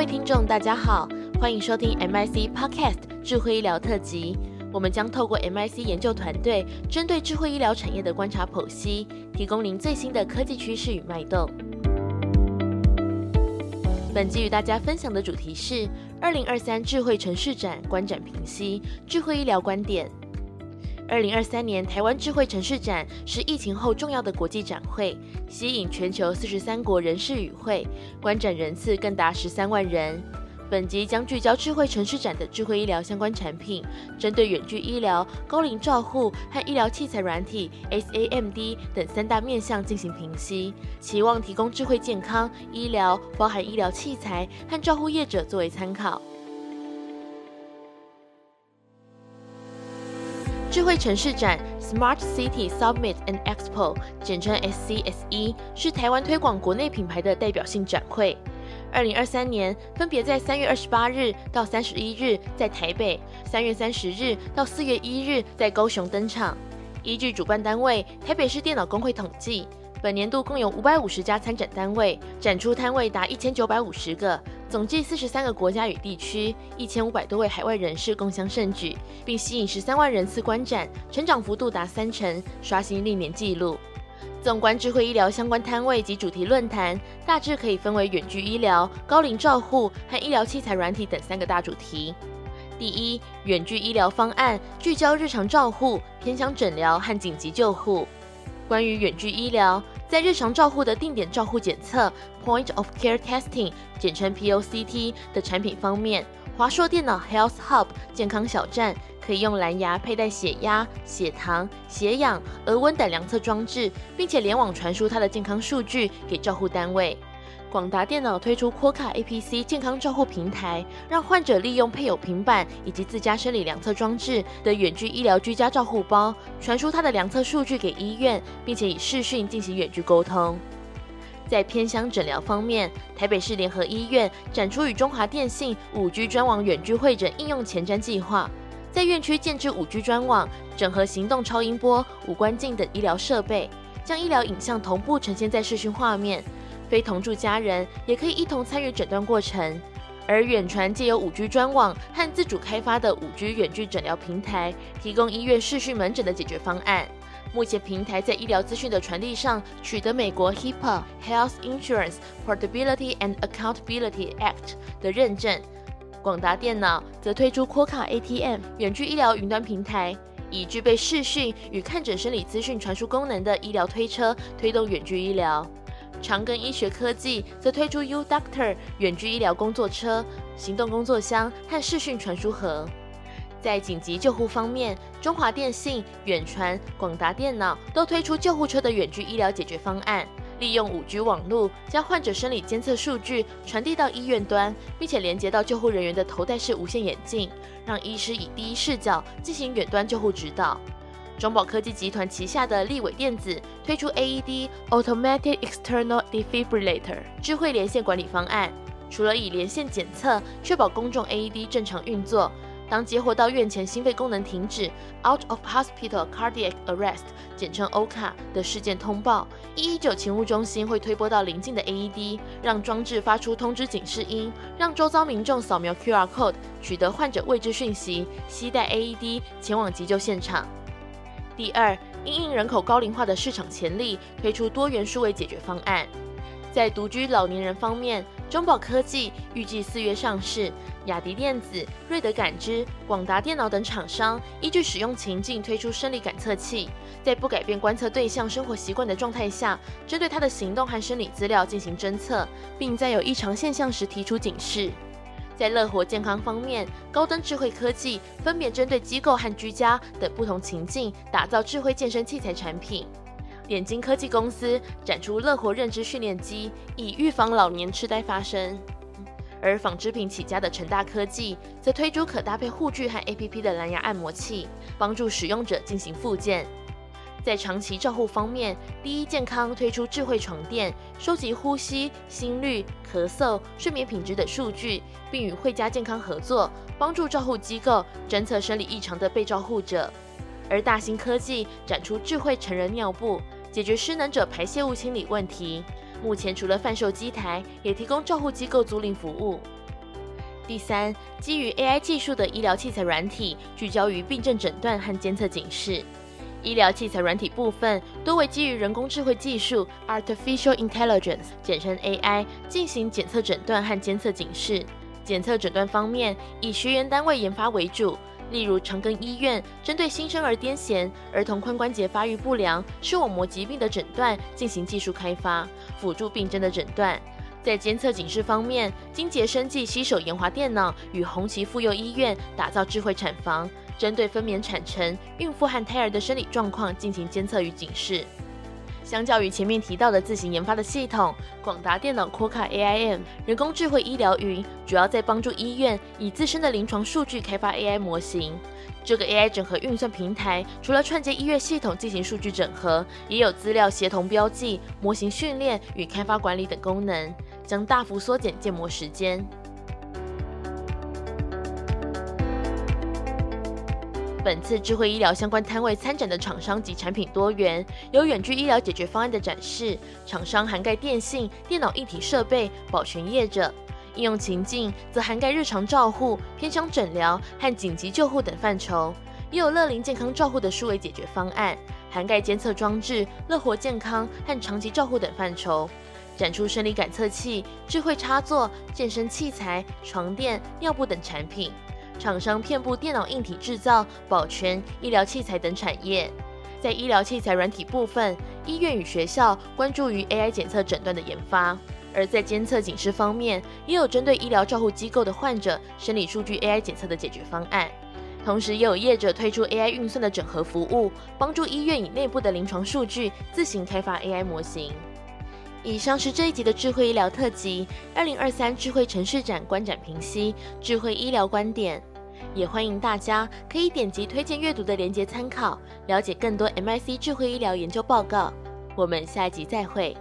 各位听众，大家好，欢迎收听 MIC Podcast 智慧医疗特辑。我们将透过 MIC 研究团队针对智慧医疗产业的观察剖析，提供您最新的科技趋势与脉动。本集与大家分享的主题是二零二三智慧城市展观展评析，智慧医疗观点。二零二三年台湾智慧城市展是疫情后重要的国际展会，吸引全球四十三国人士与会，观展人次更达十三万人。本集将聚焦智慧城市展的智慧医疗相关产品，针对远距医疗、高龄照护和医疗器材软体 （SAMD） 等三大面向进行评析，期望提供智慧健康医疗，包含医疗器材和照护业者作为参考。智慧城市展 （Smart City Summit and Expo） 简称 SCSE，是台湾推广国内品牌的代表性展会。二零二三年分别在三月二十八日到三十一日在台北，三月三十日到四月一日在高雄登场。依据主办单位台北市电脑工会统计，本年度共有五百五十家参展单位，展出摊位达一千九百五十个。总计四十三个国家与地区，一千五百多位海外人士共襄盛举，并吸引十三万人次观展，成长幅度达三成，刷新历年纪录。纵观智慧医疗相关摊位及主题论坛，大致可以分为远距医疗、高龄照护和医疗器材软体等三个大主题。第一，远距医疗方案聚焦日常照护、偏向诊疗和紧急救护。关于远距医疗，在日常照护的定点照护检测 （Point of Care Testing，简称 POCT） 的产品方面，华硕电脑 Health Hub 健康小站可以用蓝牙佩戴血压、血糖、血氧、额温等量测装置，并且联网传输它的健康数据给照护单位。广达电脑推出扩卡 APC 健康照护平台，让患者利用配有平板以及自家生理量测装置的远距医疗居家照护包，传输他的量测数据给医院，并且以视讯进行远距沟通。在偏乡诊疗方面，台北市联合医院展出与中华电信 5G 专网远距会诊应用前瞻计划，在院区建置 5G 专网，整合行动超音波、五官镜等医疗设备，将医疗影像同步呈现在视讯画面。非同住家人也可以一同参与诊断过程，而远传借由五 G 专网和自主开发的五 G 远距诊疗平台，提供医院视讯门诊的解决方案。目前平台在医疗资讯的传递上取得美国 HIPAA Health Insurance Portability and Accountability Act 的认证。广达电脑则推出扩卡 ATM 远距医疗云端平台，以具备视讯与看诊生理资讯传输功能的医疗推车推动远距医疗。长庚医学科技则推出 U Doctor 远距医疗工作车、行动工作箱和视讯传输盒。在紧急救护方面，中华电信、远传、广达电脑都推出救护车的远距医疗解决方案，利用 5G 网络将患者生理监测数据传递到医院端，并且连接到救护人员的头戴式无线眼镜，让医师以第一视角进行远端救护指导。中宝科技集团旗下的立伟电子推出 AED Automatic External Defibrillator 智慧连线管理方案，除了以连线检测确保公众 AED 正常运作，当接获到院前心肺功能停止 Out of Hospital Cardiac Arrest 简称 OCA） 的事件通报，一一九勤务中心会推拨到邻近的 AED，让装置发出通知警示音，让周遭民众扫描 QR code 取得患者位置讯息，携带 AED 前往急救现场。第二，因应人口高龄化的市场潜力，推出多元数位解决方案。在独居老年人方面，中宝科技预计四月上市，雅迪电子、瑞德感知、广达电脑等厂商依据使用情境推出生理感测器，在不改变观测对象生活习惯的状态下，针对他的行动和生理资料进行侦测，并在有异常现象时提出警示。在乐活健康方面，高登智慧科技分别针对机构和居家等不同情境，打造智慧健身器材产品。点睛科技公司展出乐活认知训练机，以预防老年痴呆发生。而纺织品起家的成大科技则推出可搭配护具和 APP 的蓝牙按摩器，帮助使用者进行复健。在长期照护方面，第一健康推出智慧床垫，收集呼吸、心率、咳嗽、睡眠品质等数据，并与惠家健康合作，帮助照护机构侦测生理异常的被照护者。而大型科技展出智慧成人尿布，解决失能者排泄物清理问题。目前除了贩售机台，也提供照护机构租赁服务。第三，基于 AI 技术的医疗器材软体，聚焦于病症诊断和监测警示。医疗器材软体部分多为基于人工智慧技术 （Artificial Intelligence），简称 AI，进行检测诊断和监测警示。检测诊断方面，以学员单位研发为主，例如长庚医院针对新生儿癫痫、儿童髋关节发育不良、视网膜疾病的诊断进行技术开发，辅助病症的诊断。在监测警示方面，金洁生技携手研华电脑与红旗妇幼医院打造智慧产房，针对分娩产程、孕妇和胎儿的生理状况进行监测与警示。相较于前面提到的自行研发的系统，广达电脑 Quokka AIM 人工智慧医疗云主要在帮助医院以自身的临床数据开发 AI 模型。这个 AI 整合运算平台除了串接医院系统进行数据整合，也有资料协同标记、模型训练与开发管理等功能，将大幅缩减建模时间。本次智慧医疗相关摊位参展的厂商及产品多元，有远距医疗解决方案的展示，厂商涵盖电信、电脑一体设备、保全业者。应用情境则涵盖日常照护、偏乡诊疗和紧急救护等范畴，也有乐龄健康照护的数位解决方案，涵盖监测装置、乐活健康和长期照护等范畴，展出生理感测器、智慧插座、健身器材、床垫、尿布等产品。厂商遍布电脑硬体制造、保全、医疗器材等产业。在医疗器材软体部分，医院与学校关注于 AI 检测诊断的研发。而在监测警示方面，也有针对医疗照护机构的患者生理数据 AI 检测的解决方案，同时也有业者推出 AI 运算的整合服务，帮助医院以内部的临床数据自行开发 AI 模型。以上是这一集的智慧医疗特辑，二零二三智慧城市展观展评析，智慧医疗观点，也欢迎大家可以点击推荐阅读的连接参考，了解更多 MIC 智慧医疗研究报告。我们下一集再会。